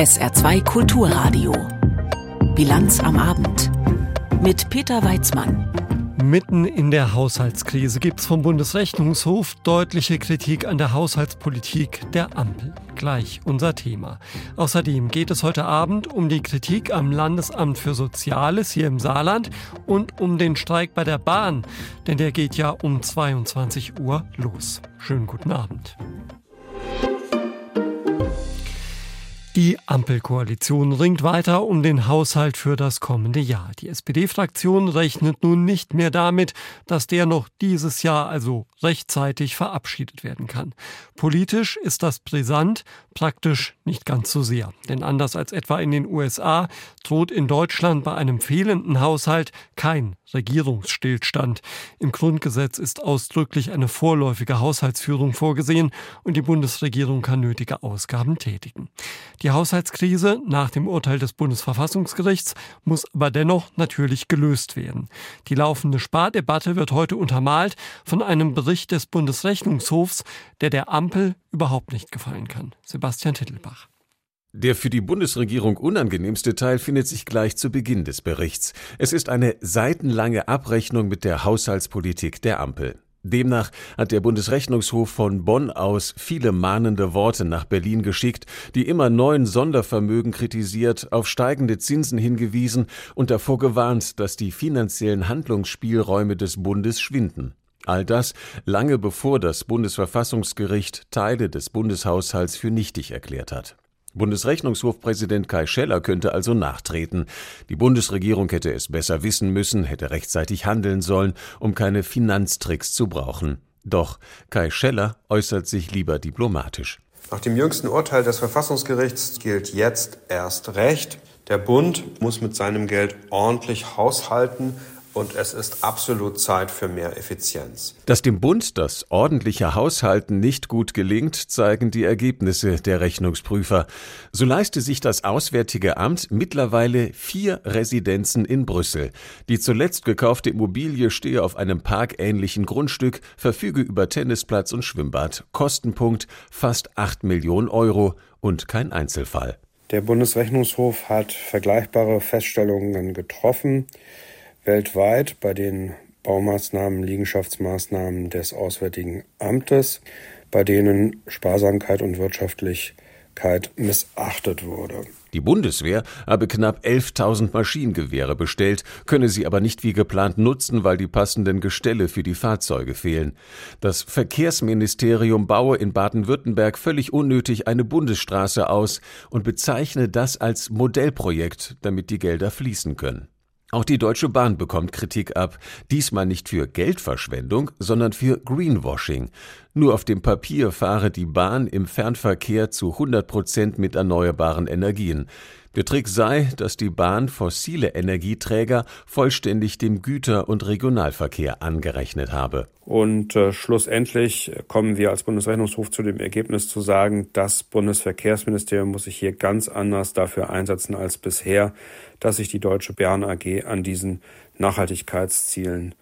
SR2 Kulturradio. Bilanz am Abend. Mit Peter Weizmann. Mitten in der Haushaltskrise gibt es vom Bundesrechnungshof deutliche Kritik an der Haushaltspolitik der Ampel. Gleich unser Thema. Außerdem geht es heute Abend um die Kritik am Landesamt für Soziales hier im Saarland und um den Streik bei der Bahn, denn der geht ja um 22 Uhr los. Schönen guten Abend. Die Ampelkoalition ringt weiter um den Haushalt für das kommende Jahr. Die SPD-Fraktion rechnet nun nicht mehr damit, dass der noch dieses Jahr also rechtzeitig verabschiedet werden kann. Politisch ist das brisant, praktisch nicht ganz so sehr. Denn anders als etwa in den USA droht in Deutschland bei einem fehlenden Haushalt kein Regierungsstillstand. Im Grundgesetz ist ausdrücklich eine vorläufige Haushaltsführung vorgesehen und die Bundesregierung kann nötige Ausgaben tätigen. Die Haushaltskrise nach dem Urteil des Bundesverfassungsgerichts muss aber dennoch natürlich gelöst werden. Die laufende Spardebatte wird heute untermalt von einem Bericht des Bundesrechnungshofs, der der Ampel überhaupt nicht gefallen kann. Sebastian Tittelbach. Der für die Bundesregierung unangenehmste Teil findet sich gleich zu Beginn des Berichts. Es ist eine seitenlange Abrechnung mit der Haushaltspolitik der Ampel. Demnach hat der Bundesrechnungshof von Bonn aus viele mahnende Worte nach Berlin geschickt, die immer neuen Sondervermögen kritisiert, auf steigende Zinsen hingewiesen und davor gewarnt, dass die finanziellen Handlungsspielräume des Bundes schwinden. All das lange bevor das Bundesverfassungsgericht Teile des Bundeshaushalts für nichtig erklärt hat. Bundesrechnungshofpräsident Kai Scheller könnte also nachtreten. Die Bundesregierung hätte es besser wissen müssen, hätte rechtzeitig handeln sollen, um keine Finanztricks zu brauchen. Doch Kai Scheller äußert sich lieber diplomatisch. Nach dem jüngsten Urteil des Verfassungsgerichts gilt jetzt erst Recht. Der Bund muss mit seinem Geld ordentlich haushalten, und es ist absolut Zeit für mehr Effizienz. Dass dem Bund das ordentliche Haushalten nicht gut gelingt, zeigen die Ergebnisse der Rechnungsprüfer. So leiste sich das Auswärtige Amt mittlerweile vier Residenzen in Brüssel. Die zuletzt gekaufte Immobilie stehe auf einem parkähnlichen Grundstück, verfüge über Tennisplatz und Schwimmbad. Kostenpunkt fast acht Millionen Euro und kein Einzelfall. Der Bundesrechnungshof hat vergleichbare Feststellungen getroffen weltweit bei den Baumaßnahmen, Liegenschaftsmaßnahmen des Auswärtigen Amtes, bei denen Sparsamkeit und Wirtschaftlichkeit missachtet wurde. Die Bundeswehr habe knapp 11.000 Maschinengewehre bestellt, könne sie aber nicht wie geplant nutzen, weil die passenden Gestelle für die Fahrzeuge fehlen. Das Verkehrsministerium baue in Baden-Württemberg völlig unnötig eine Bundesstraße aus und bezeichne das als Modellprojekt, damit die Gelder fließen können. Auch die Deutsche Bahn bekommt Kritik ab, diesmal nicht für Geldverschwendung, sondern für Greenwashing. Nur auf dem Papier fahre die Bahn im Fernverkehr zu 100 Prozent mit erneuerbaren Energien. Der Trick sei, dass die Bahn fossile Energieträger vollständig dem Güter- und Regionalverkehr angerechnet habe. Und äh, schlussendlich kommen wir als Bundesrechnungshof zu dem Ergebnis zu sagen, das Bundesverkehrsministerium muss sich hier ganz anders dafür einsetzen als bisher, dass sich die Deutsche Bern AG an diesen Nachhaltigkeitszielen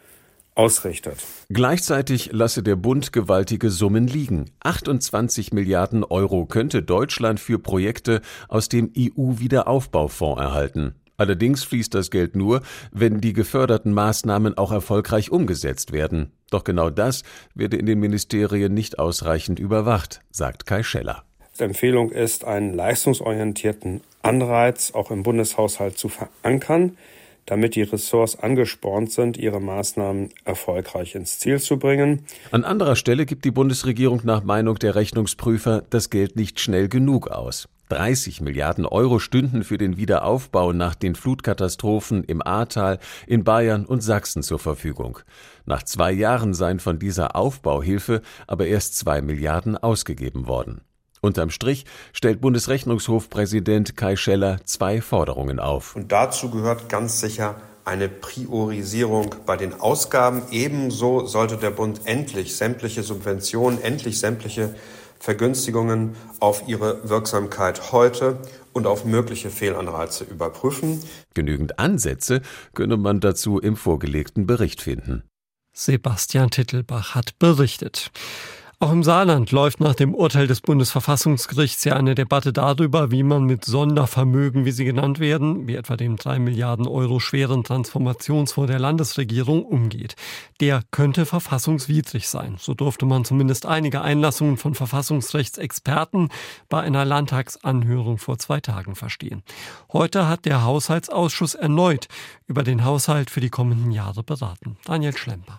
ausrichtet. Gleichzeitig lasse der Bund gewaltige Summen liegen. 28 Milliarden Euro könnte Deutschland für Projekte aus dem EU-Wiederaufbaufonds erhalten. Allerdings fließt das Geld nur, wenn die geförderten Maßnahmen auch erfolgreich umgesetzt werden. Doch genau das werde in den Ministerien nicht ausreichend überwacht, sagt Kai Scheller. Die Empfehlung ist, einen leistungsorientierten Anreiz auch im Bundeshaushalt zu verankern damit die Ressorts angespornt sind, ihre Maßnahmen erfolgreich ins Ziel zu bringen. An anderer Stelle gibt die Bundesregierung nach Meinung der Rechnungsprüfer das Geld nicht schnell genug aus. 30 Milliarden Euro stünden für den Wiederaufbau nach den Flutkatastrophen im Ahrtal, in Bayern und Sachsen zur Verfügung. Nach zwei Jahren seien von dieser Aufbauhilfe aber erst zwei Milliarden ausgegeben worden. Unterm Strich stellt Bundesrechnungshofpräsident Kai Scheller zwei Forderungen auf. Und dazu gehört ganz sicher eine Priorisierung bei den Ausgaben. Ebenso sollte der Bund endlich sämtliche Subventionen, endlich sämtliche Vergünstigungen auf ihre Wirksamkeit heute und auf mögliche Fehlanreize überprüfen. Genügend Ansätze könne man dazu im vorgelegten Bericht finden. Sebastian Tittelbach hat berichtet. Auch im Saarland läuft nach dem Urteil des Bundesverfassungsgerichts ja eine Debatte darüber, wie man mit Sondervermögen, wie sie genannt werden, wie etwa dem drei Milliarden Euro schweren Transformationsfonds der Landesregierung umgeht. Der könnte verfassungswidrig sein. So durfte man zumindest einige Einlassungen von Verfassungsrechtsexperten bei einer Landtagsanhörung vor zwei Tagen verstehen. Heute hat der Haushaltsausschuss erneut über den Haushalt für die kommenden Jahre beraten. Daniel Schlemper.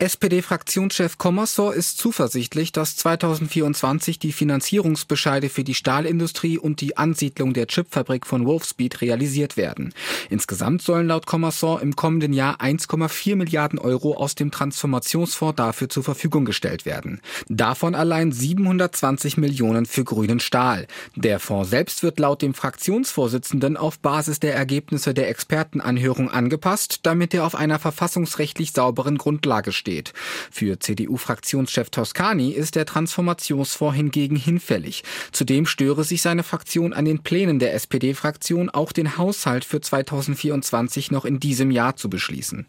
SPD-Fraktionschef Kommersor ist zuversichtlich, dass 2024 die Finanzierungsbescheide für die Stahlindustrie und die Ansiedlung der Chipfabrik von Wolfspeed realisiert werden. Insgesamt sollen laut Kommersor im kommenden Jahr 1,4 Milliarden Euro aus dem Transformationsfonds dafür zur Verfügung gestellt werden. Davon allein 720 Millionen für grünen Stahl. Der Fonds selbst wird laut dem Fraktionsvorsitzenden auf Basis der Ergebnisse der Expertenanhörung angepasst, damit er auf einer verfassungsrechtlich sauberen Grundlage steht steht. Für CDU-Fraktionschef Toscani ist der Transformationsfonds hingegen hinfällig. Zudem störe sich seine Fraktion an den Plänen der SPD-Fraktion, auch den Haushalt für 2024 noch in diesem Jahr zu beschließen.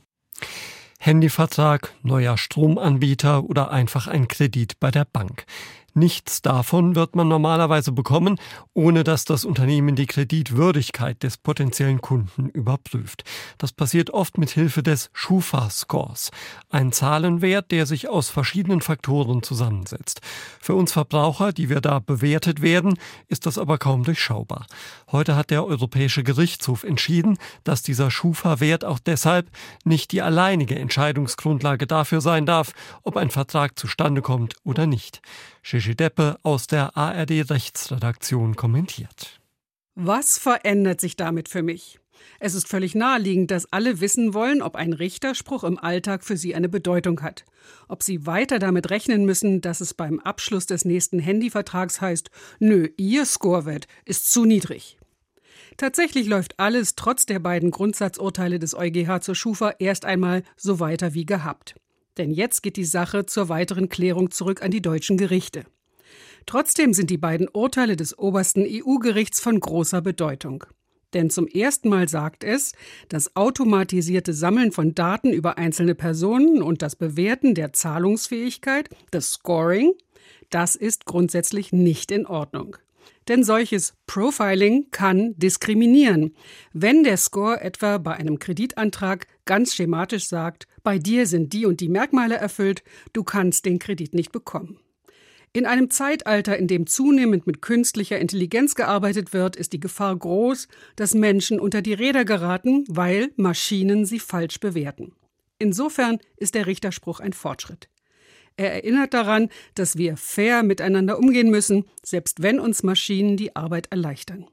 Handyvertrag, neuer Stromanbieter oder einfach ein Kredit bei der Bank. Nichts davon wird man normalerweise bekommen, ohne dass das Unternehmen die Kreditwürdigkeit des potenziellen Kunden überprüft. Das passiert oft mit Hilfe des Schufa-Scores, ein Zahlenwert, der sich aus verschiedenen Faktoren zusammensetzt. Für uns Verbraucher, die wir da bewertet werden, ist das aber kaum durchschaubar. Heute hat der Europäische Gerichtshof entschieden, dass dieser Schufa-Wert auch deshalb nicht die alleinige Entscheidungsgrundlage dafür sein darf, ob ein Vertrag zustande kommt oder nicht. Gigi Deppe aus der ARD Rechtsredaktion kommentiert. Was verändert sich damit für mich? Es ist völlig naheliegend, dass alle wissen wollen, ob ein Richterspruch im Alltag für sie eine Bedeutung hat. Ob sie weiter damit rechnen müssen, dass es beim Abschluss des nächsten Handyvertrags heißt, nö, ihr Scorewert ist zu niedrig. Tatsächlich läuft alles trotz der beiden Grundsatzurteile des EuGH zur Schufa erst einmal so weiter wie gehabt. Denn jetzt geht die Sache zur weiteren Klärung zurück an die deutschen Gerichte. Trotzdem sind die beiden Urteile des obersten EU-Gerichts von großer Bedeutung. Denn zum ersten Mal sagt es, das automatisierte Sammeln von Daten über einzelne Personen und das Bewerten der Zahlungsfähigkeit, das Scoring, das ist grundsätzlich nicht in Ordnung. Denn solches Profiling kann diskriminieren. Wenn der Score etwa bei einem Kreditantrag ganz schematisch sagt, bei dir sind die und die Merkmale erfüllt, du kannst den Kredit nicht bekommen. In einem Zeitalter, in dem zunehmend mit künstlicher Intelligenz gearbeitet wird, ist die Gefahr groß, dass Menschen unter die Räder geraten, weil Maschinen sie falsch bewerten. Insofern ist der Richterspruch ein Fortschritt. Er erinnert daran, dass wir fair miteinander umgehen müssen, selbst wenn uns Maschinen die Arbeit erleichtern.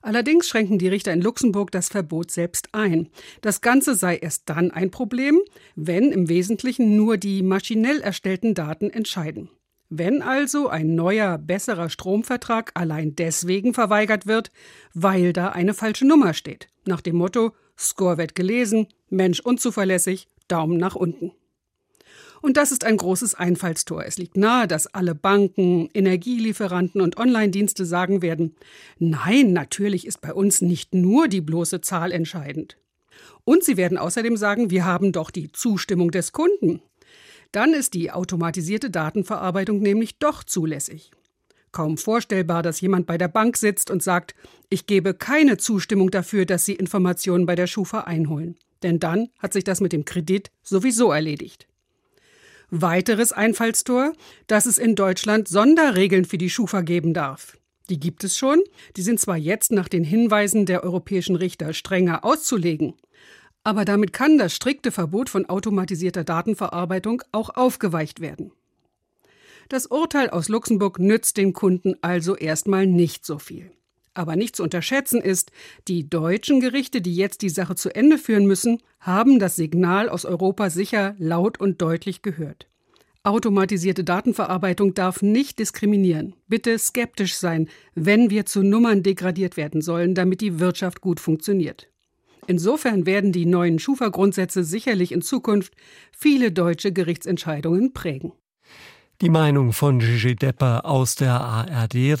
Allerdings schränken die Richter in Luxemburg das Verbot selbst ein. Das Ganze sei erst dann ein Problem, wenn im Wesentlichen nur die maschinell erstellten Daten entscheiden. Wenn also ein neuer, besserer Stromvertrag allein deswegen verweigert wird, weil da eine falsche Nummer steht, nach dem Motto Score wird gelesen, Mensch unzuverlässig, Daumen nach unten. Und das ist ein großes Einfallstor. Es liegt nahe, dass alle Banken, Energielieferanten und Online-Dienste sagen werden, nein, natürlich ist bei uns nicht nur die bloße Zahl entscheidend. Und sie werden außerdem sagen, wir haben doch die Zustimmung des Kunden. Dann ist die automatisierte Datenverarbeitung nämlich doch zulässig. Kaum vorstellbar, dass jemand bei der Bank sitzt und sagt, ich gebe keine Zustimmung dafür, dass Sie Informationen bei der Schufa einholen. Denn dann hat sich das mit dem Kredit sowieso erledigt. Weiteres Einfallstor, dass es in Deutschland Sonderregeln für die Schufa geben darf. Die gibt es schon, die sind zwar jetzt nach den Hinweisen der europäischen Richter strenger auszulegen, aber damit kann das strikte Verbot von automatisierter Datenverarbeitung auch aufgeweicht werden. Das Urteil aus Luxemburg nützt den Kunden also erstmal nicht so viel. Aber nicht zu unterschätzen ist, die deutschen Gerichte, die jetzt die Sache zu Ende führen müssen, haben das Signal aus Europa sicher laut und deutlich gehört. Automatisierte Datenverarbeitung darf nicht diskriminieren. Bitte skeptisch sein, wenn wir zu Nummern degradiert werden sollen, damit die Wirtschaft gut funktioniert. Insofern werden die neuen Schufa-Grundsätze sicherlich in Zukunft viele deutsche Gerichtsentscheidungen prägen. Die Meinung von Gigi Depper aus der ARD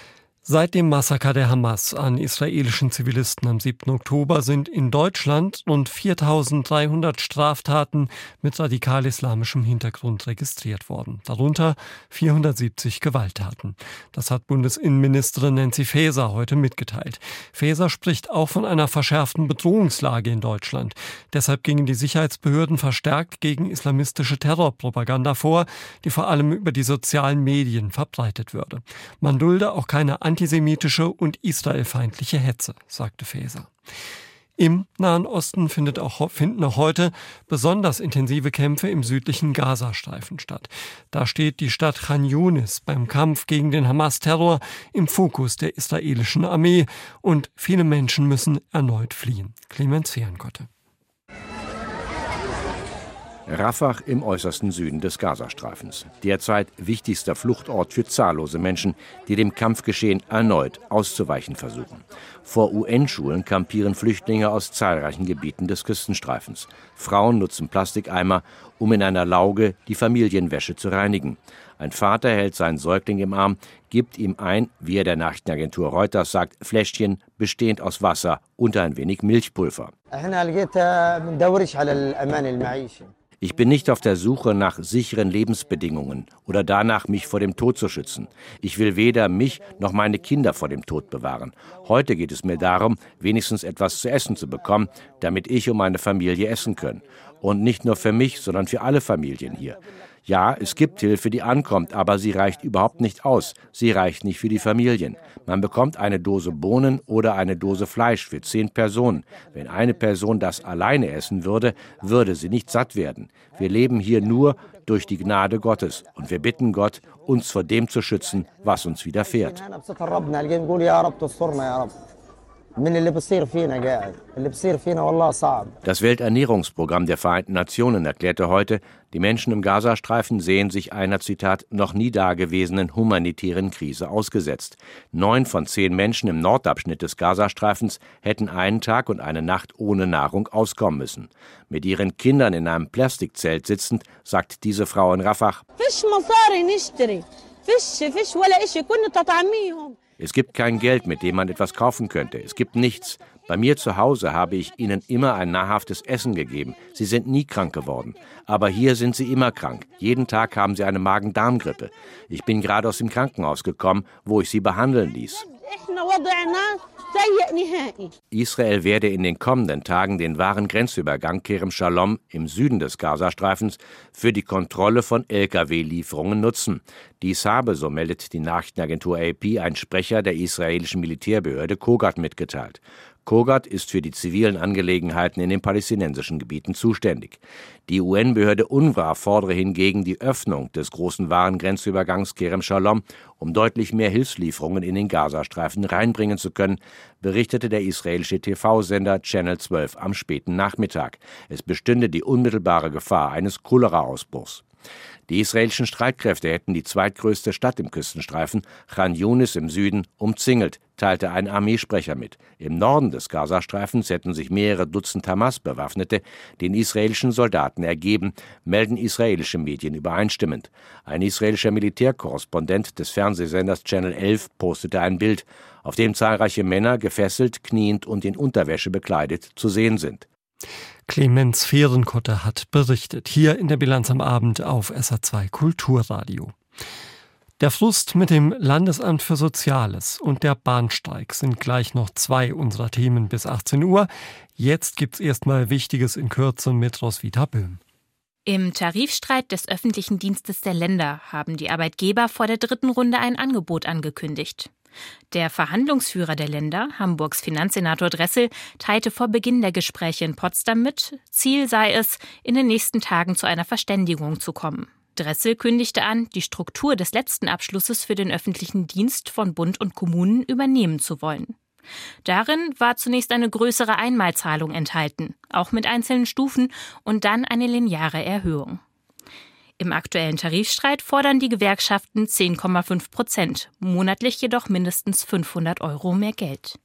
Seit dem Massaker der Hamas an israelischen Zivilisten am 7. Oktober sind in Deutschland rund 4300 Straftaten mit radikal-islamischem Hintergrund registriert worden, darunter 470 Gewalttaten. Das hat Bundesinnenministerin Nancy Faeser heute mitgeteilt. Faeser spricht auch von einer verschärften Bedrohungslage in Deutschland. Deshalb gingen die Sicherheitsbehörden verstärkt gegen islamistische Terrorpropaganda vor, die vor allem über die sozialen Medien verbreitet würde. Man dulde auch keine antisemitische und israelfeindliche Hetze, sagte Faeser. Im Nahen Osten findet auch, finden auch heute besonders intensive Kämpfe im südlichen Gazastreifen statt. Da steht die Stadt Khan Yunis beim Kampf gegen den Hamas-Terror im Fokus der israelischen Armee und viele Menschen müssen erneut fliehen. Clemens Fehrenkotte. Rafah im äußersten Süden des Gazastreifens. Derzeit wichtigster Fluchtort für zahllose Menschen, die dem Kampfgeschehen erneut auszuweichen versuchen. Vor UN-Schulen kampieren Flüchtlinge aus zahlreichen Gebieten des Küstenstreifens. Frauen nutzen Plastikeimer, um in einer Lauge die Familienwäsche zu reinigen. Ein Vater hält seinen Säugling im Arm, gibt ihm ein, wie er der Nachrichtenagentur Reuters sagt, Fläschchen bestehend aus Wasser und ein wenig Milchpulver. Ich bin nicht auf der Suche nach sicheren Lebensbedingungen oder danach, mich vor dem Tod zu schützen. Ich will weder mich noch meine Kinder vor dem Tod bewahren. Heute geht es mir darum, wenigstens etwas zu essen zu bekommen, damit ich und meine Familie essen können. Und nicht nur für mich, sondern für alle Familien hier. Ja, es gibt Hilfe, die ankommt, aber sie reicht überhaupt nicht aus. Sie reicht nicht für die Familien. Man bekommt eine Dose Bohnen oder eine Dose Fleisch für zehn Personen. Wenn eine Person das alleine essen würde, würde sie nicht satt werden. Wir leben hier nur durch die Gnade Gottes und wir bitten Gott, uns vor dem zu schützen, was uns widerfährt. Das Welternährungsprogramm der Vereinten Nationen erklärte heute, die Menschen im Gazastreifen sehen sich einer, Zitat, noch nie dagewesenen humanitären Krise ausgesetzt. Neun von zehn Menschen im Nordabschnitt des Gazastreifens hätten einen Tag und eine Nacht ohne Nahrung auskommen müssen. Mit ihren Kindern in einem Plastikzelt sitzend, sagt diese Frau in Rafah, es gibt kein Geld, mit dem man etwas kaufen könnte. Es gibt nichts. Bei mir zu Hause habe ich ihnen immer ein nahrhaftes Essen gegeben. Sie sind nie krank geworden. Aber hier sind sie immer krank. Jeden Tag haben sie eine Magen-Darm-Grippe. Ich bin gerade aus dem Krankenhaus gekommen, wo ich sie behandeln ließ. Israel werde in den kommenden Tagen den wahren Grenzübergang Kerem Shalom im Süden des Gazastreifens für die Kontrolle von Lkw-Lieferungen nutzen. Dies habe, so meldet die Nachrichtenagentur AP, ein Sprecher der israelischen Militärbehörde Kogat mitgeteilt. Kogat ist für die zivilen Angelegenheiten in den palästinensischen Gebieten zuständig. Die UN-Behörde UNRWA fordere hingegen die Öffnung des großen Warengrenzübergangs Kerem Shalom, um deutlich mehr Hilfslieferungen in den Gazastreifen reinbringen zu können, berichtete der israelische TV-Sender Channel 12 am späten Nachmittag. Es bestünde die unmittelbare Gefahr eines Cholera-Ausbruchs. Die israelischen Streitkräfte hätten die zweitgrößte Stadt im Küstenstreifen, Khan Yunis im Süden, umzingelt, teilte ein Armeesprecher mit. Im Norden des Gazastreifens hätten sich mehrere Dutzend Hamas-Bewaffnete den israelischen Soldaten ergeben, melden israelische Medien übereinstimmend. Ein israelischer Militärkorrespondent des Fernsehsenders Channel 11 postete ein Bild, auf dem zahlreiche Männer gefesselt, kniend und in Unterwäsche bekleidet zu sehen sind. Clemens Fehrenkotte hat berichtet, hier in der Bilanz am Abend auf SA2 Kulturradio. Der Frust mit dem Landesamt für Soziales und der Bahnsteig sind gleich noch zwei unserer Themen bis 18 Uhr. Jetzt gibt's erstmal Wichtiges in Kürze mit Roswitha Böhm. Im Tarifstreit des öffentlichen Dienstes der Länder haben die Arbeitgeber vor der dritten Runde ein Angebot angekündigt. Der Verhandlungsführer der Länder, Hamburgs Finanzsenator Dressel, teilte vor Beginn der Gespräche in Potsdam mit, Ziel sei es, in den nächsten Tagen zu einer Verständigung zu kommen. Dressel kündigte an, die Struktur des letzten Abschlusses für den öffentlichen Dienst von Bund und Kommunen übernehmen zu wollen. Darin war zunächst eine größere Einmalzahlung enthalten, auch mit einzelnen Stufen und dann eine lineare Erhöhung. Im aktuellen Tarifstreit fordern die Gewerkschaften 10,5 Prozent, monatlich jedoch mindestens 500 Euro mehr Geld.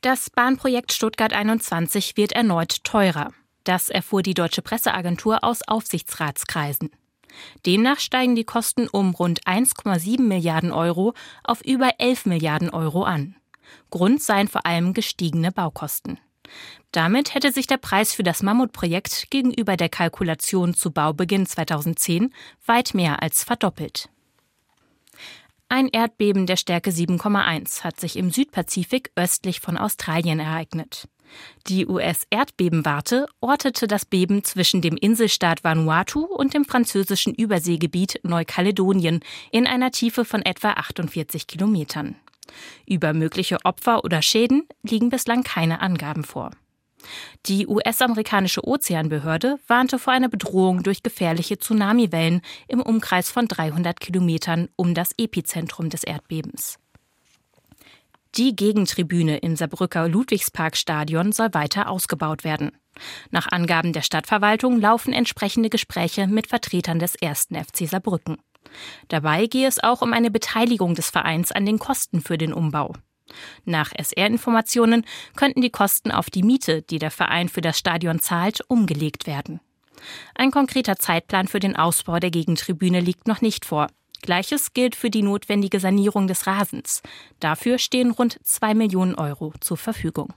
Das Bahnprojekt Stuttgart 21 wird erneut teurer. Das erfuhr die deutsche Presseagentur aus Aufsichtsratskreisen. Demnach steigen die Kosten um rund 1,7 Milliarden Euro auf über 11 Milliarden Euro an. Grund seien vor allem gestiegene Baukosten. Damit hätte sich der Preis für das Mammutprojekt gegenüber der Kalkulation zu Baubeginn 2010 weit mehr als verdoppelt. Ein Erdbeben der Stärke 7,1 hat sich im Südpazifik östlich von Australien ereignet. Die US-Erdbebenwarte ortete das Beben zwischen dem Inselstaat Vanuatu und dem französischen Überseegebiet Neukaledonien in einer Tiefe von etwa 48 Kilometern. Über mögliche Opfer oder Schäden liegen bislang keine Angaben vor. Die US-amerikanische Ozeanbehörde warnte vor einer Bedrohung durch gefährliche Tsunamiwellen im Umkreis von 300 Kilometern um das Epizentrum des Erdbebens. Die Gegentribüne im Saarbrücker Ludwigsparkstadion soll weiter ausgebaut werden. Nach Angaben der Stadtverwaltung laufen entsprechende Gespräche mit Vertretern des ersten FC Saarbrücken. Dabei gehe es auch um eine Beteiligung des Vereins an den Kosten für den Umbau. Nach SR-Informationen könnten die Kosten auf die Miete, die der Verein für das Stadion zahlt, umgelegt werden. Ein konkreter Zeitplan für den Ausbau der Gegentribüne liegt noch nicht vor. Gleiches gilt für die notwendige Sanierung des Rasens. Dafür stehen rund zwei Millionen Euro zur Verfügung.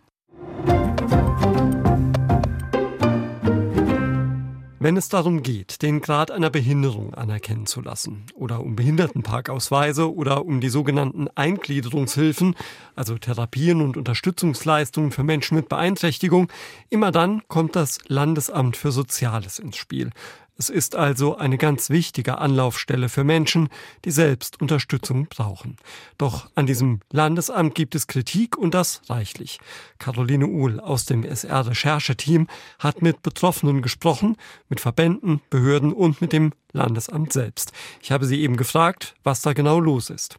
Wenn es darum geht, den Grad einer Behinderung anerkennen zu lassen oder um Behindertenparkausweise oder um die sogenannten Eingliederungshilfen, also Therapien und Unterstützungsleistungen für Menschen mit Beeinträchtigung, immer dann kommt das Landesamt für Soziales ins Spiel. Es ist also eine ganz wichtige Anlaufstelle für Menschen, die selbst Unterstützung brauchen. Doch an diesem Landesamt gibt es Kritik und das reichlich. Caroline Uhl aus dem SR-Rechercheteam hat mit Betroffenen gesprochen, mit Verbänden, Behörden und mit dem Landesamt selbst. Ich habe sie eben gefragt, was da genau los ist.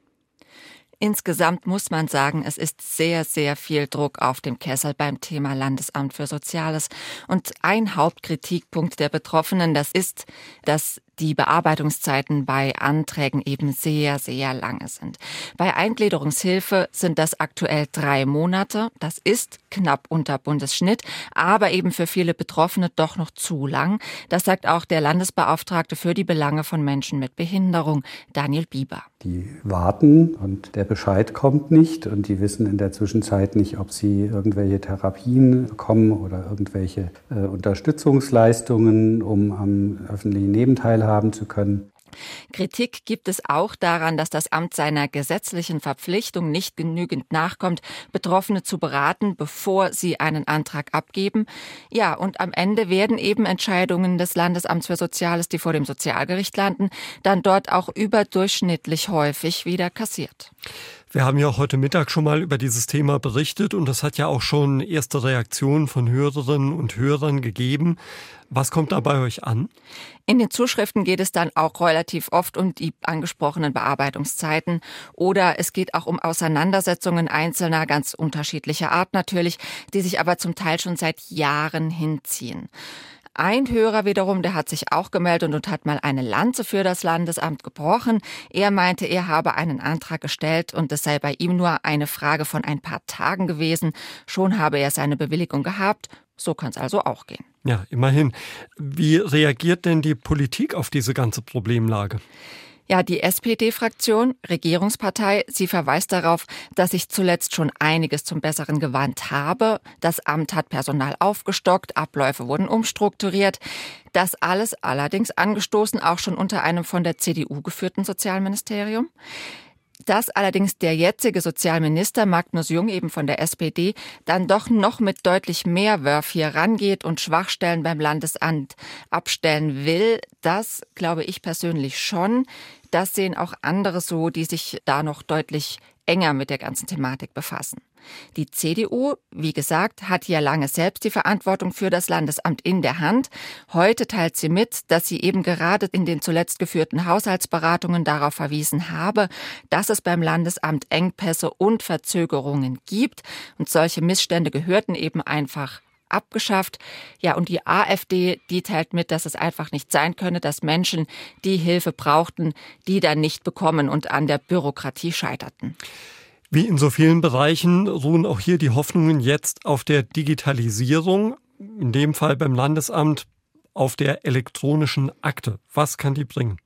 Insgesamt muss man sagen, es ist sehr, sehr viel Druck auf dem Kessel beim Thema Landesamt für Soziales. Und ein Hauptkritikpunkt der Betroffenen, das ist, dass die Bearbeitungszeiten bei Anträgen eben sehr, sehr lange sind. Bei Eingliederungshilfe sind das aktuell drei Monate. Das ist knapp unter Bundesschnitt, aber eben für viele Betroffene doch noch zu lang. Das sagt auch der Landesbeauftragte für die Belange von Menschen mit Behinderung, Daniel Bieber. Die warten und der Bescheid kommt nicht und die wissen in der Zwischenzeit nicht, ob sie irgendwelche Therapien bekommen oder irgendwelche äh, Unterstützungsleistungen, um am öffentlichen Nebenteil haben zu können. Kritik gibt es auch daran, dass das Amt seiner gesetzlichen Verpflichtung nicht genügend nachkommt, Betroffene zu beraten, bevor sie einen Antrag abgeben. Ja, und am Ende werden eben Entscheidungen des Landesamts für Soziales, die vor dem Sozialgericht landen, dann dort auch überdurchschnittlich häufig wieder kassiert. Wir haben ja heute Mittag schon mal über dieses Thema berichtet und das hat ja auch schon erste Reaktionen von Hörerinnen und Hörern gegeben. Was kommt da bei euch an? In den Zuschriften geht es dann auch relativ oft um die angesprochenen Bearbeitungszeiten oder es geht auch um Auseinandersetzungen einzelner, ganz unterschiedlicher Art natürlich, die sich aber zum Teil schon seit Jahren hinziehen. Ein Hörer wiederum, der hat sich auch gemeldet und hat mal eine Lanze für das Landesamt gebrochen. Er meinte, er habe einen Antrag gestellt und es sei bei ihm nur eine Frage von ein paar Tagen gewesen. Schon habe er seine Bewilligung gehabt. So kann es also auch gehen. Ja, immerhin. Wie reagiert denn die Politik auf diese ganze Problemlage? Ja, die SPD-Fraktion, Regierungspartei, sie verweist darauf, dass sich zuletzt schon einiges zum Besseren gewandt habe. Das Amt hat Personal aufgestockt, Abläufe wurden umstrukturiert. Das alles allerdings angestoßen auch schon unter einem von der CDU geführten Sozialministerium. Dass allerdings der jetzige Sozialminister Magnus Jung eben von der SPD dann doch noch mit deutlich mehr Wurf hier rangeht und Schwachstellen beim Landesamt abstellen will, das glaube ich persönlich schon. Das sehen auch andere so, die sich da noch deutlich enger mit der ganzen Thematik befassen. Die CDU, wie gesagt, hat ja lange selbst die Verantwortung für das Landesamt in der Hand. Heute teilt sie mit, dass sie eben gerade in den zuletzt geführten Haushaltsberatungen darauf verwiesen habe, dass es beim Landesamt Engpässe und Verzögerungen gibt. Und solche Missstände gehörten eben einfach abgeschafft. Ja, und die AfD, die teilt mit, dass es einfach nicht sein könne, dass Menschen, die Hilfe brauchten, die dann nicht bekommen und an der Bürokratie scheiterten. Wie in so vielen Bereichen ruhen auch hier die Hoffnungen jetzt auf der Digitalisierung, in dem Fall beim Landesamt auf der elektronischen Akte. Was kann die bringen?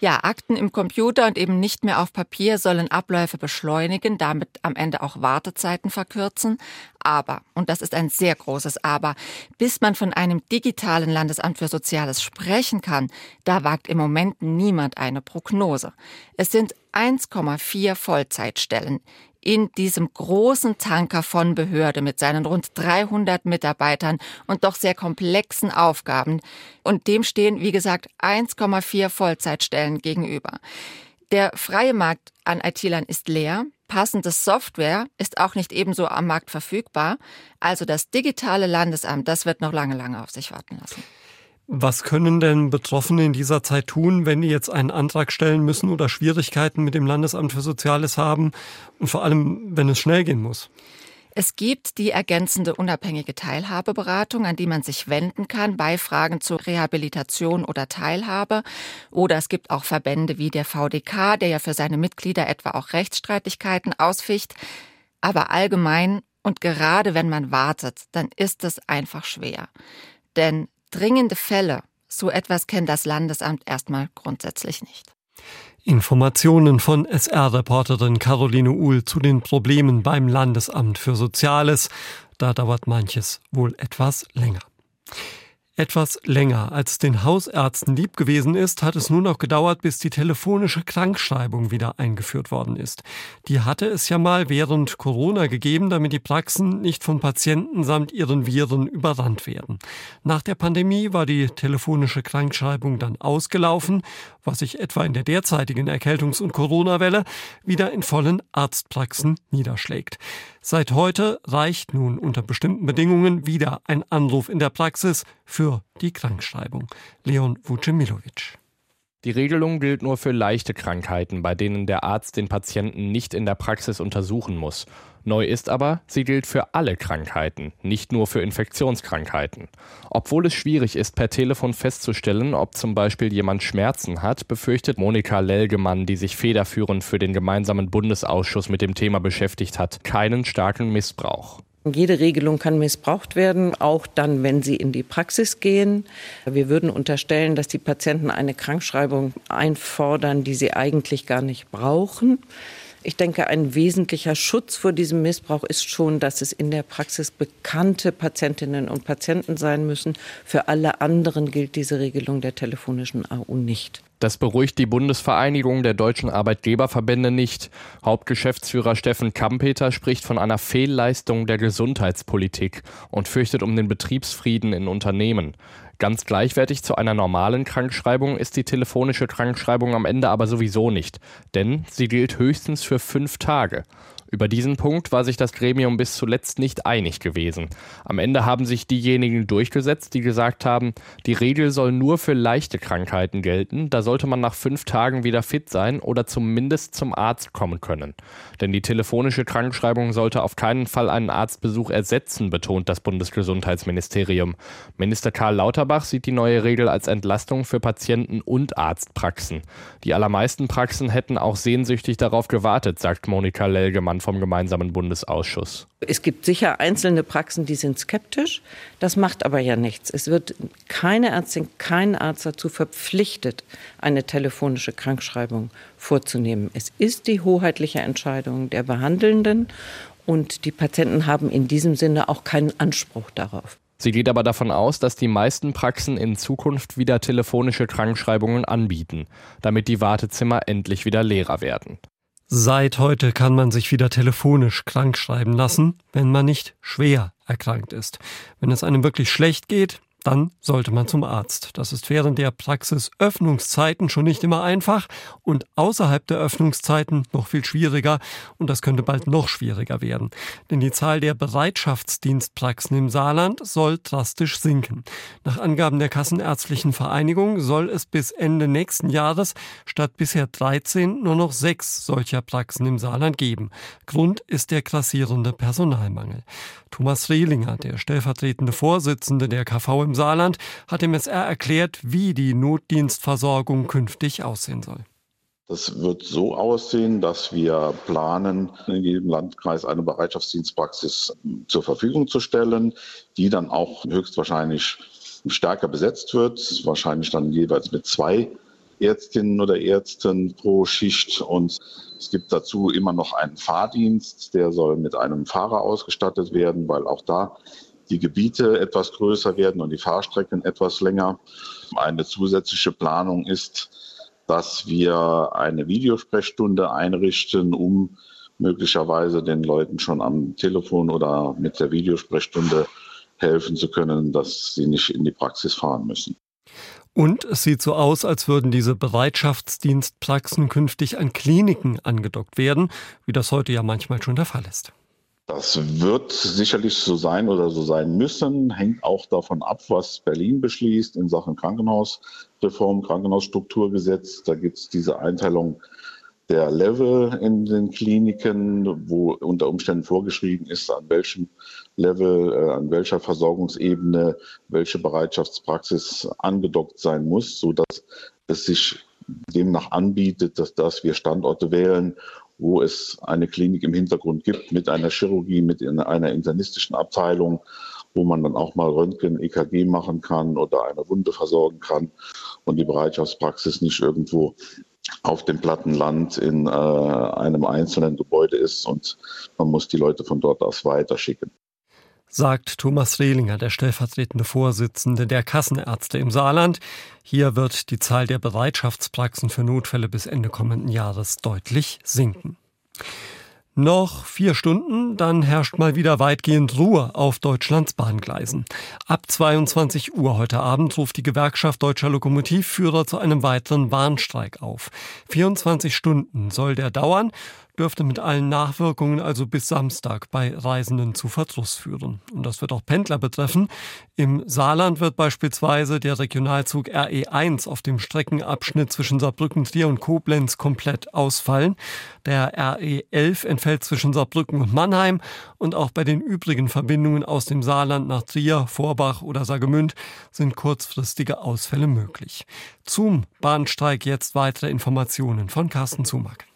Ja, Akten im Computer und eben nicht mehr auf Papier sollen Abläufe beschleunigen, damit am Ende auch Wartezeiten verkürzen. Aber, und das ist ein sehr großes Aber, bis man von einem digitalen Landesamt für Soziales sprechen kann, da wagt im Moment niemand eine Prognose. Es sind 1,4 Vollzeitstellen in diesem großen Tanker von Behörde mit seinen rund 300 Mitarbeitern und doch sehr komplexen Aufgaben. Und dem stehen, wie gesagt, 1,4 Vollzeitstellen gegenüber. Der freie Markt an IT-Lern ist leer. Passende Software ist auch nicht ebenso am Markt verfügbar. Also das digitale Landesamt, das wird noch lange, lange auf sich warten lassen. Was können denn Betroffene in dieser Zeit tun, wenn die jetzt einen Antrag stellen müssen oder Schwierigkeiten mit dem Landesamt für Soziales haben und vor allem, wenn es schnell gehen muss? Es gibt die ergänzende unabhängige Teilhabeberatung, an die man sich wenden kann bei Fragen zur Rehabilitation oder Teilhabe. Oder es gibt auch Verbände wie der VDK, der ja für seine Mitglieder etwa auch Rechtsstreitigkeiten ausficht. Aber allgemein und gerade wenn man wartet, dann ist es einfach schwer. Denn dringende Fälle, so etwas kennt das Landesamt erstmal grundsätzlich nicht. Informationen von SR-Reporterin Caroline Uhl zu den Problemen beim Landesamt für Soziales. Da dauert manches wohl etwas länger. Etwas länger als den Hausärzten lieb gewesen ist, hat es nun auch gedauert, bis die telefonische Krankschreibung wieder eingeführt worden ist. Die hatte es ja mal während Corona gegeben, damit die Praxen nicht von Patienten samt ihren Viren überrannt werden. Nach der Pandemie war die telefonische Krankschreibung dann ausgelaufen, was sich etwa in der derzeitigen Erkältungs- und Corona-Welle wieder in vollen Arztpraxen niederschlägt. Seit heute reicht nun unter bestimmten Bedingungen wieder ein Anruf in der Praxis für die Krankschreibung. Leon Vucemilovic. Die Regelung gilt nur für leichte Krankheiten, bei denen der Arzt den Patienten nicht in der Praxis untersuchen muss. Neu ist aber, sie gilt für alle Krankheiten, nicht nur für Infektionskrankheiten. Obwohl es schwierig ist, per Telefon festzustellen, ob zum Beispiel jemand Schmerzen hat, befürchtet Monika Lelgemann, die sich federführend für den gemeinsamen Bundesausschuss mit dem Thema beschäftigt hat, keinen starken Missbrauch. Jede Regelung kann missbraucht werden, auch dann, wenn sie in die Praxis gehen. Wir würden unterstellen, dass die Patienten eine Krankschreibung einfordern, die sie eigentlich gar nicht brauchen. Ich denke, ein wesentlicher Schutz vor diesem Missbrauch ist schon, dass es in der Praxis bekannte Patientinnen und Patienten sein müssen. Für alle anderen gilt diese Regelung der telefonischen AU nicht. Das beruhigt die Bundesvereinigung der deutschen Arbeitgeberverbände nicht. Hauptgeschäftsführer Steffen Kampeter spricht von einer Fehlleistung der Gesundheitspolitik und fürchtet um den Betriebsfrieden in Unternehmen. Ganz gleichwertig zu einer normalen Krankschreibung ist die telefonische Krankschreibung am Ende aber sowieso nicht, denn sie gilt höchstens für fünf Tage. Über diesen Punkt war sich das Gremium bis zuletzt nicht einig gewesen. Am Ende haben sich diejenigen durchgesetzt, die gesagt haben, die Regel soll nur für leichte Krankheiten gelten, da sollte man nach fünf Tagen wieder fit sein oder zumindest zum Arzt kommen können. Denn die telefonische Krankschreibung sollte auf keinen Fall einen Arztbesuch ersetzen, betont das Bundesgesundheitsministerium. Minister Karl Lauterbach sieht die neue Regel als Entlastung für Patienten und Arztpraxen. Die allermeisten Praxen hätten auch sehnsüchtig darauf gewartet, sagt Monika Lelgemann vom gemeinsamen Bundesausschuss. Es gibt sicher einzelne Praxen, die sind skeptisch. Das macht aber ja nichts. Es wird keine Ärztin, kein Arzt dazu verpflichtet, eine telefonische Krankschreibung vorzunehmen. Es ist die hoheitliche Entscheidung der Behandelnden und die Patienten haben in diesem Sinne auch keinen Anspruch darauf. Sie geht aber davon aus, dass die meisten Praxen in Zukunft wieder telefonische Krankschreibungen anbieten, damit die Wartezimmer endlich wieder leerer werden. Seit heute kann man sich wieder telefonisch krank schreiben lassen, wenn man nicht schwer erkrankt ist. Wenn es einem wirklich schlecht geht, dann sollte man zum Arzt. Das ist während der Praxisöffnungszeiten schon nicht immer einfach und außerhalb der Öffnungszeiten noch viel schwieriger und das könnte bald noch schwieriger werden. Denn die Zahl der Bereitschaftsdienstpraxen im Saarland soll drastisch sinken. Nach Angaben der Kassenärztlichen Vereinigung soll es bis Ende nächsten Jahres statt bisher 13 nur noch sechs solcher Praxen im Saarland geben. Grund ist der grassierende Personalmangel. Thomas Rehlinger, der stellvertretende Vorsitzende der KV im Saarland, hat dem SR erklärt, wie die Notdienstversorgung künftig aussehen soll. Das wird so aussehen, dass wir planen, in jedem Landkreis eine Bereitschaftsdienstpraxis zur Verfügung zu stellen, die dann auch höchstwahrscheinlich stärker besetzt wird, wahrscheinlich dann jeweils mit zwei Ärztinnen oder Ärzten pro Schicht. Und es gibt dazu immer noch einen Fahrdienst, der soll mit einem Fahrer ausgestattet werden, weil auch da die Gebiete etwas größer werden und die Fahrstrecken etwas länger. Eine zusätzliche Planung ist, dass wir eine Videosprechstunde einrichten, um möglicherweise den Leuten schon am Telefon oder mit der Videosprechstunde helfen zu können, dass sie nicht in die Praxis fahren müssen. Und es sieht so aus, als würden diese Bereitschaftsdienstpraxen künftig an Kliniken angedockt werden, wie das heute ja manchmal schon der Fall ist. Das wird sicherlich so sein oder so sein müssen, hängt auch davon ab, was Berlin beschließt in Sachen Krankenhausreform, Krankenhausstrukturgesetz. Da gibt es diese Einteilung der Level in den Kliniken, wo unter Umständen vorgeschrieben ist, an welchem Level, äh, an welcher Versorgungsebene welche Bereitschaftspraxis angedockt sein muss, sodass es sich demnach anbietet, dass, dass wir Standorte wählen, wo es eine Klinik im Hintergrund gibt mit einer Chirurgie, mit einer internistischen Abteilung, wo man dann auch mal Röntgen, EKG machen kann oder eine Wunde versorgen kann und die Bereitschaftspraxis nicht irgendwo auf dem platten Land in äh, einem einzelnen Gebäude ist und man muss die Leute von dort aus weiterschicken. Sagt Thomas Rehlinger, der stellvertretende Vorsitzende der Kassenärzte im Saarland. Hier wird die Zahl der Bereitschaftspraxen für Notfälle bis Ende kommenden Jahres deutlich sinken. Noch vier Stunden, dann herrscht mal wieder weitgehend Ruhe auf Deutschlands Bahngleisen. Ab 22 Uhr heute Abend ruft die Gewerkschaft deutscher Lokomotivführer zu einem weiteren Bahnstreik auf. 24 Stunden soll der dauern dürfte mit allen Nachwirkungen also bis Samstag bei Reisenden zu Verdruss führen. Und das wird auch Pendler betreffen. Im Saarland wird beispielsweise der Regionalzug RE1 auf dem Streckenabschnitt zwischen Saarbrücken, Trier und Koblenz komplett ausfallen. Der RE11 entfällt zwischen Saarbrücken und Mannheim und auch bei den übrigen Verbindungen aus dem Saarland nach Trier, Vorbach oder Saargemünd sind kurzfristige Ausfälle möglich. Zum Bahnstreik jetzt weitere Informationen von Carsten Zumack.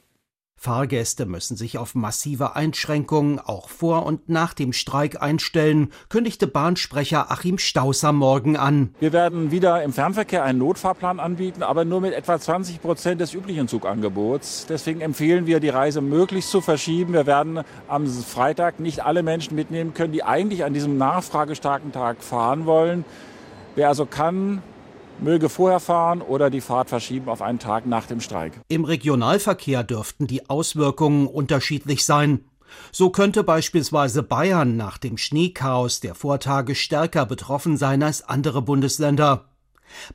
Fahrgäste müssen sich auf massive Einschränkungen auch vor und nach dem Streik einstellen, kündigte Bahnsprecher Achim Stausser morgen an. Wir werden wieder im Fernverkehr einen Notfahrplan anbieten, aber nur mit etwa 20 Prozent des üblichen Zugangebots. Deswegen empfehlen wir, die Reise möglichst zu verschieben. Wir werden am Freitag nicht alle Menschen mitnehmen können, die eigentlich an diesem nachfragestarken Tag fahren wollen. Wer also kann, möge vorher fahren oder die Fahrt verschieben auf einen Tag nach dem Streik. Im Regionalverkehr dürften die Auswirkungen unterschiedlich sein. So könnte beispielsweise Bayern nach dem Schneechaos der Vortage stärker betroffen sein als andere Bundesländer.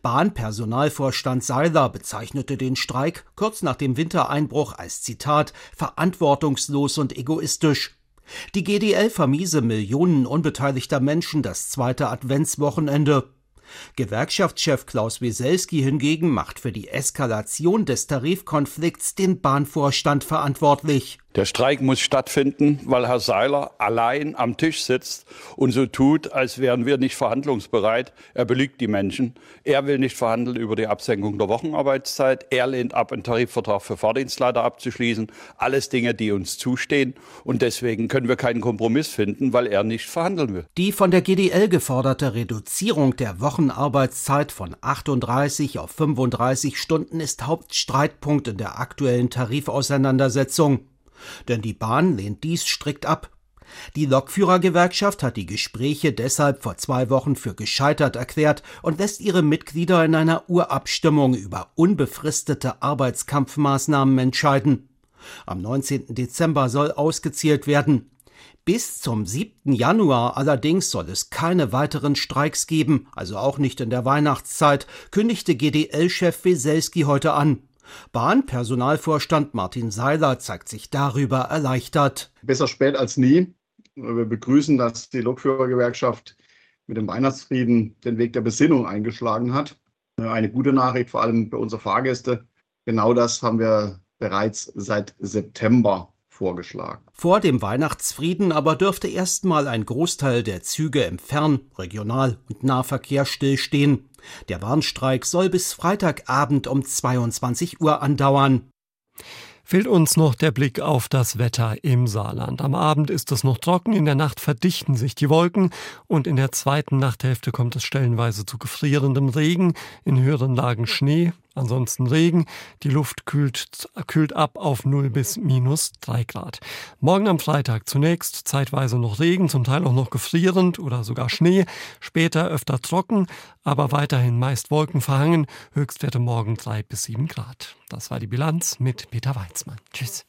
Bahnpersonalvorstand Seiler bezeichnete den Streik kurz nach dem Wintereinbruch als Zitat verantwortungslos und egoistisch. Die GDL vermiese Millionen unbeteiligter Menschen das zweite Adventswochenende. Gewerkschaftschef Klaus Wieselski hingegen macht für die Eskalation des Tarifkonflikts den Bahnvorstand verantwortlich. Der Streik muss stattfinden, weil Herr Seiler allein am Tisch sitzt und so tut, als wären wir nicht verhandlungsbereit. Er belügt die Menschen. Er will nicht verhandeln über die Absenkung der Wochenarbeitszeit. Er lehnt ab, einen Tarifvertrag für Fahrdienstleiter abzuschließen. Alles Dinge, die uns zustehen. Und deswegen können wir keinen Kompromiss finden, weil er nicht verhandeln will. Die von der GDL geforderte Reduzierung der Wochenarbeitszeit von 38 auf 35 Stunden ist Hauptstreitpunkt in der aktuellen Tarifauseinandersetzung. Denn die Bahn lehnt dies strikt ab. Die Lokführergewerkschaft hat die Gespräche deshalb vor zwei Wochen für gescheitert erklärt und lässt ihre Mitglieder in einer Urabstimmung über unbefristete Arbeitskampfmaßnahmen entscheiden. Am 19. Dezember soll ausgezählt werden. Bis zum 7. Januar allerdings soll es keine weiteren Streiks geben, also auch nicht in der Weihnachtszeit, kündigte GDL-Chef Weselski heute an. Bahnpersonalvorstand Martin Seiler zeigt sich darüber erleichtert. Besser spät als nie. Wir begrüßen, dass die Lokführergewerkschaft mit dem Weihnachtsfrieden den Weg der Besinnung eingeschlagen hat. Eine gute Nachricht, vor allem für unsere Fahrgäste. Genau das haben wir bereits seit September vorgeschlagen. Vor dem Weihnachtsfrieden aber dürfte erstmal ein Großteil der Züge im Fern-, Regional- und Nahverkehr stillstehen. Der Warnstreik soll bis Freitagabend um 22 Uhr andauern. Fehlt uns noch der Blick auf das Wetter im Saarland. Am Abend ist es noch trocken, in der Nacht verdichten sich die Wolken und in der zweiten Nachthälfte kommt es stellenweise zu gefrierendem Regen, in höheren Lagen Schnee, Ansonsten Regen. Die Luft kühlt, kühlt ab auf 0 bis minus 3 Grad. Morgen am Freitag zunächst zeitweise noch Regen, zum Teil auch noch gefrierend oder sogar Schnee. Später öfter trocken, aber weiterhin meist Wolken verhangen. Höchstwerte morgen 3 bis 7 Grad. Das war die Bilanz mit Peter Weizmann. Tschüss.